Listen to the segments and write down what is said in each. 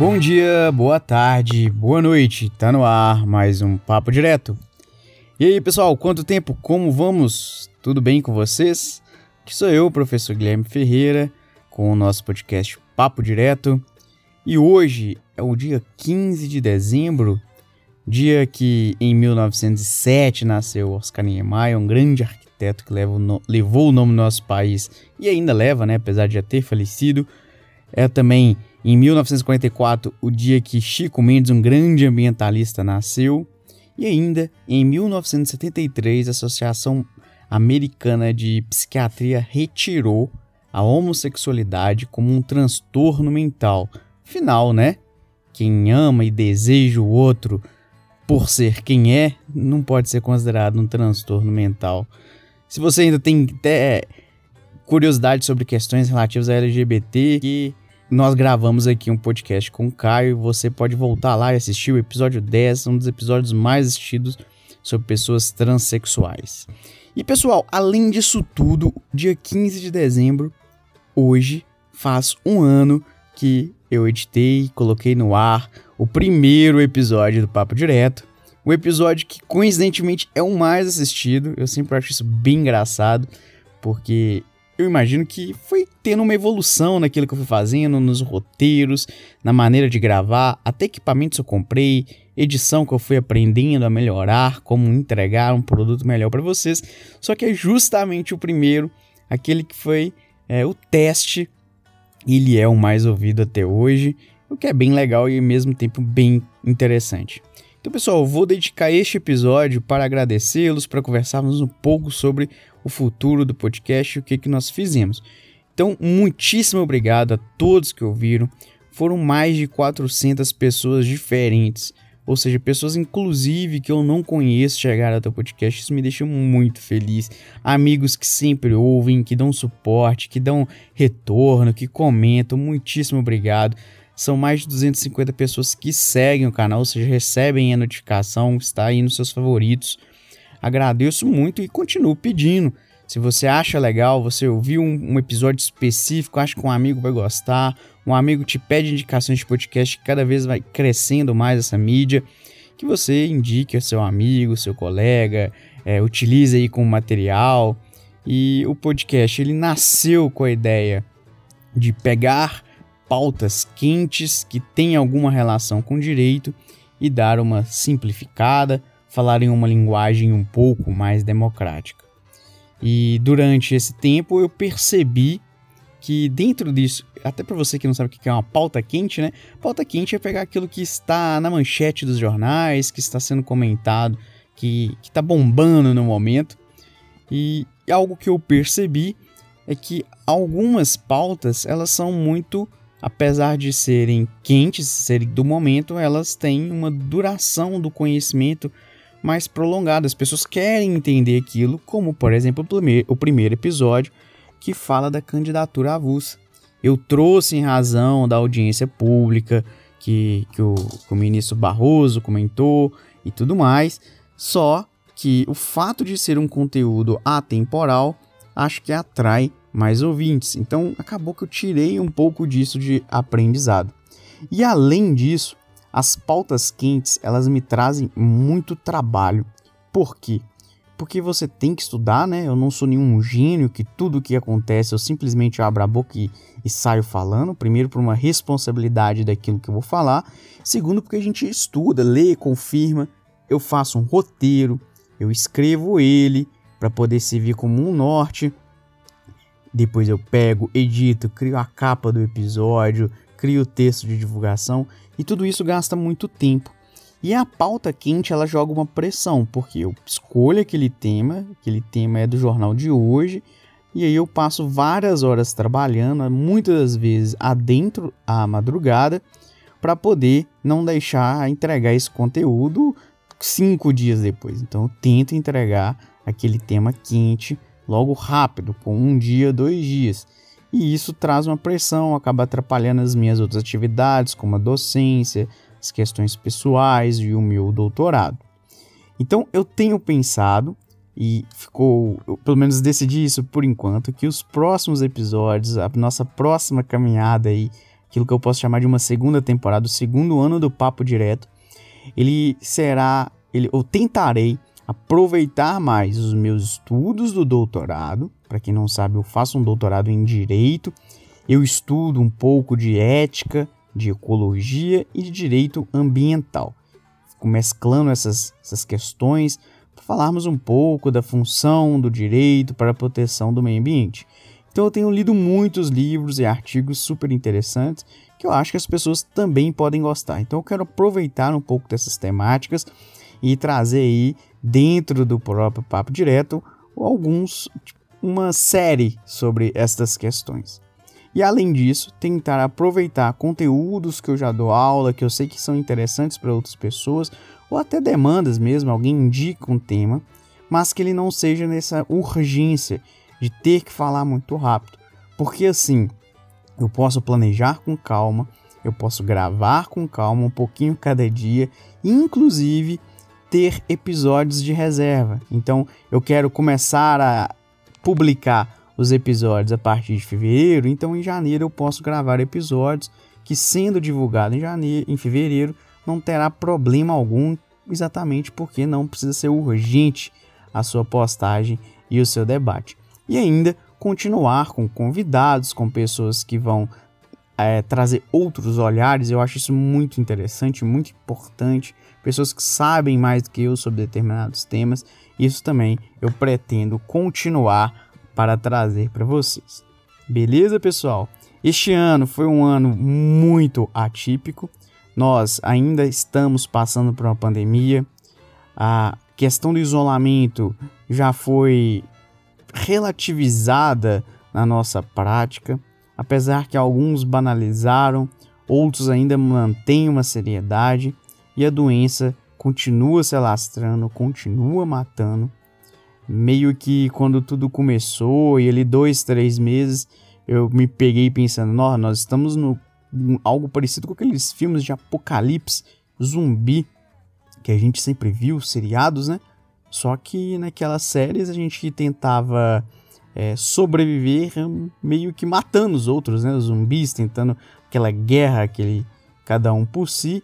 Bom dia, boa tarde, boa noite. Tá no ar mais um papo direto. E aí, pessoal, quanto tempo? Como vamos? Tudo bem com vocês? Aqui sou eu, professor Guilherme Ferreira, com o nosso podcast Papo Direto. E hoje é o dia 15 de dezembro, dia que em 1907 nasceu Oscar Niemeyer, um grande arquiteto que no... levou o nome do nosso país e ainda leva, né, apesar de já ter falecido. É também em 1944, o dia que Chico Mendes, um grande ambientalista, nasceu. E ainda em 1973, a Associação Americana de Psiquiatria retirou a homossexualidade como um transtorno mental. Final, né? Quem ama e deseja o outro por ser quem é, não pode ser considerado um transtorno mental. Se você ainda tem até curiosidade sobre questões relativas a LGBT, que nós gravamos aqui um podcast com o Caio. Você pode voltar lá e assistir o episódio 10, um dos episódios mais assistidos sobre pessoas transexuais. E pessoal, além disso tudo, dia 15 de dezembro, hoje, faz um ano que eu editei, coloquei no ar o primeiro episódio do Papo Direto. O episódio que coincidentemente é o mais assistido. Eu sempre acho isso bem engraçado, porque eu imagino que foi tendo uma evolução naquilo que eu fui fazendo, nos roteiros, na maneira de gravar, até equipamentos eu comprei, edição que eu fui aprendendo a melhorar, como entregar um produto melhor para vocês. Só que é justamente o primeiro, aquele que foi é, o teste, ele é o mais ouvido até hoje, o que é bem legal e ao mesmo tempo bem interessante. Então, pessoal, vou dedicar este episódio para agradecê-los, para conversarmos um pouco sobre o futuro do podcast e o que, que nós fizemos. Então, muitíssimo obrigado a todos que ouviram. Foram mais de 400 pessoas diferentes, ou seja, pessoas inclusive que eu não conheço chegaram até o podcast. Isso me deixa muito feliz. Amigos que sempre ouvem, que dão suporte, que dão retorno, que comentam. Muitíssimo obrigado. São mais de 250 pessoas que seguem o canal, ou seja, recebem a notificação, está aí nos seus favoritos. Agradeço muito e continuo pedindo. Se você acha legal, você ouviu um, um, episódio específico, acha que um amigo vai gostar, um amigo te pede indicações de podcast, cada vez vai crescendo mais essa mídia, que você indique ao seu amigo, seu colega, é, utilize aí como material. E o podcast ele nasceu com a ideia de pegar pautas quentes que têm alguma relação com direito e dar uma simplificada, falar em uma linguagem um pouco mais democrática. E durante esse tempo eu percebi que dentro disso, até para você que não sabe o que é uma pauta quente, né? Pauta quente é pegar aquilo que está na manchete dos jornais, que está sendo comentado, que está bombando no momento. E algo que eu percebi é que algumas pautas elas são muito apesar de serem quentes, serem do momento, elas têm uma duração do conhecimento mais prolongada. As pessoas querem entender aquilo, como por exemplo o primeiro episódio que fala da candidatura avulsa. Eu trouxe em razão da audiência pública que, que, o, que o ministro Barroso comentou e tudo mais, só que o fato de ser um conteúdo atemporal acho que atrai mais ouvintes. Então acabou que eu tirei um pouco disso de aprendizado. E além disso, as pautas quentes, elas me trazem muito trabalho. Por quê? Porque você tem que estudar, né? Eu não sou nenhum gênio que tudo que acontece eu simplesmente abro a boca e, e saio falando. Primeiro, por uma responsabilidade daquilo que eu vou falar. Segundo, porque a gente estuda, lê, confirma. Eu faço um roteiro, eu escrevo ele para poder servir como um norte depois eu pego, edito, crio a capa do episódio, crio o texto de divulgação e tudo isso gasta muito tempo. E a pauta quente ela joga uma pressão, porque eu escolho aquele tema, aquele tema é do jornal de hoje, e aí eu passo várias horas trabalhando, muitas das vezes adentro à madrugada, para poder não deixar entregar esse conteúdo cinco dias depois. Então eu tento entregar aquele tema quente logo rápido, com um dia, dois dias. E isso traz uma pressão, acaba atrapalhando as minhas outras atividades, como a docência, as questões pessoais e o meu doutorado. Então eu tenho pensado e ficou, eu, pelo menos decidi isso por enquanto, que os próximos episódios, a nossa próxima caminhada aí aquilo que eu posso chamar de uma segunda temporada, o segundo ano do Papo Direto. Ele será, ele, eu tentarei aproveitar mais os meus estudos do doutorado. Para quem não sabe, eu faço um doutorado em direito. Eu estudo um pouco de ética, de ecologia e de direito ambiental. Fico mesclando essas, essas questões para falarmos um pouco da função do direito para a proteção do meio ambiente. Então eu tenho lido muitos livros e artigos super interessantes que eu acho que as pessoas também podem gostar. Então eu quero aproveitar um pouco dessas temáticas e trazer aí dentro do próprio papo direto alguns tipo, uma série sobre estas questões. E além disso, tentar aproveitar conteúdos que eu já dou aula, que eu sei que são interessantes para outras pessoas, ou até demandas mesmo, alguém indica um tema, mas que ele não seja nessa urgência de ter que falar muito rápido. Porque assim, eu posso planejar com calma, eu posso gravar com calma um pouquinho cada dia, inclusive ter episódios de reserva. Então, eu quero começar a publicar os episódios a partir de fevereiro, então em janeiro eu posso gravar episódios que sendo divulgado em janeiro, em fevereiro, não terá problema algum, exatamente porque não precisa ser urgente a sua postagem e o seu debate. E ainda continuar com convidados, com pessoas que vão é, trazer outros olhares, eu acho isso muito interessante, muito importante. Pessoas que sabem mais do que eu sobre determinados temas, isso também eu pretendo continuar para trazer para vocês. Beleza, pessoal? Este ano foi um ano muito atípico. Nós ainda estamos passando por uma pandemia. A questão do isolamento já foi relativizada na nossa prática, apesar que alguns banalizaram, outros ainda mantêm uma seriedade e a doença continua se alastrando, continua matando meio que quando tudo começou e ali dois, três meses, eu me peguei pensando, nós, nós estamos no algo parecido com aqueles filmes de apocalipse zumbi que a gente sempre viu, seriados, né? Só que naquelas séries a gente tentava é, sobreviver meio que matando os outros, né? Os zumbis, tentando aquela guerra, aquele cada um por si.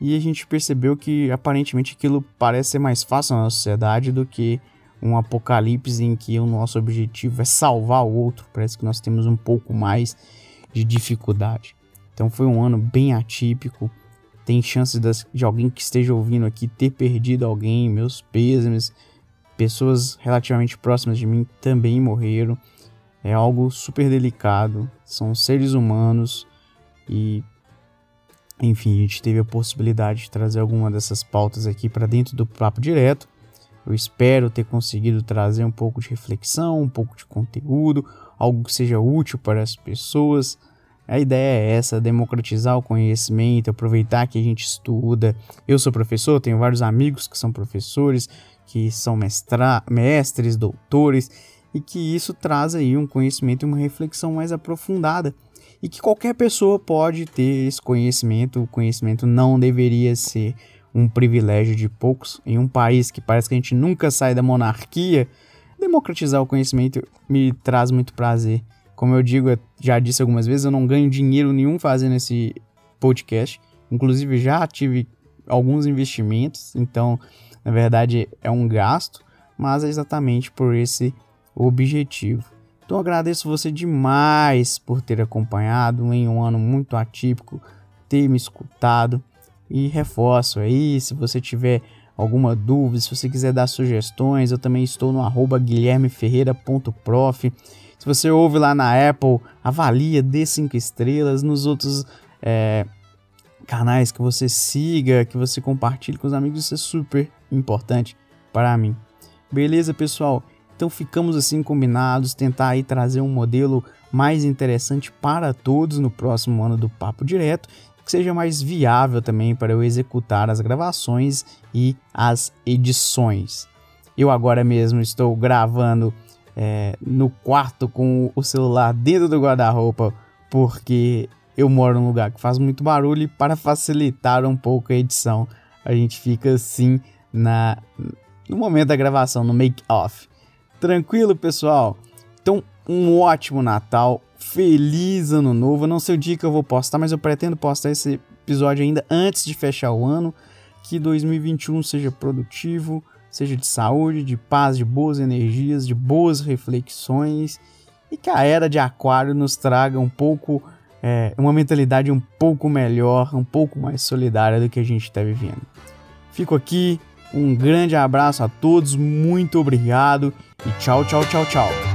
E a gente percebeu que aparentemente aquilo parece ser mais fácil na sociedade do que um apocalipse em que o nosso objetivo é salvar o outro. Parece que nós temos um pouco mais de dificuldade. Então foi um ano bem atípico. Tem chances de alguém que esteja ouvindo aqui ter perdido alguém, meus pêsames. Pessoas relativamente próximas de mim também morreram. É algo super delicado. São seres humanos e enfim, a gente teve a possibilidade de trazer alguma dessas pautas aqui para dentro do papo direto. Eu espero ter conseguido trazer um pouco de reflexão, um pouco de conteúdo, algo que seja útil para as pessoas. A ideia é essa, democratizar o conhecimento, aproveitar que a gente estuda. Eu sou professor, tenho vários amigos que são professores, que são mestra mestres, doutores, e que isso traz aí um conhecimento e uma reflexão mais aprofundada. E que qualquer pessoa pode ter esse conhecimento, o conhecimento não deveria ser um privilégio de poucos em um país que parece que a gente nunca sai da monarquia, democratizar o conhecimento me traz muito prazer. Como eu digo, já disse algumas vezes, eu não ganho dinheiro nenhum fazendo esse podcast. Inclusive já tive alguns investimentos, então na verdade é um gasto, mas é exatamente por esse objetivo. Então agradeço você demais por ter acompanhado em um ano muito atípico, ter me escutado. E reforço aí, se você tiver alguma dúvida, se você quiser dar sugestões, eu também estou no arroba guilhermeferreira.prof. Se você ouve lá na Apple, avalia, dê 5 estrelas. Nos outros é, canais que você siga, que você compartilhe com os amigos, isso é super importante para mim. Beleza, pessoal? Então ficamos assim combinados, tentar aí trazer um modelo mais interessante para todos no próximo ano do Papo Direto que seja mais viável também para eu executar as gravações e as edições. Eu agora mesmo estou gravando é, no quarto com o celular dentro do guarda-roupa porque eu moro num lugar que faz muito barulho e para facilitar um pouco a edição a gente fica assim na no momento da gravação, no make off. Tranquilo, pessoal? Então, um ótimo Natal, Feliz ano novo. Não sei o dia que eu vou postar, mas eu pretendo postar esse episódio ainda antes de fechar o ano. Que 2021 seja produtivo, seja de saúde, de paz, de boas energias, de boas reflexões e que a era de Aquário nos traga um pouco, é, uma mentalidade um pouco melhor, um pouco mais solidária do que a gente está vivendo. Fico aqui, um grande abraço a todos, muito obrigado e tchau, tchau, tchau, tchau.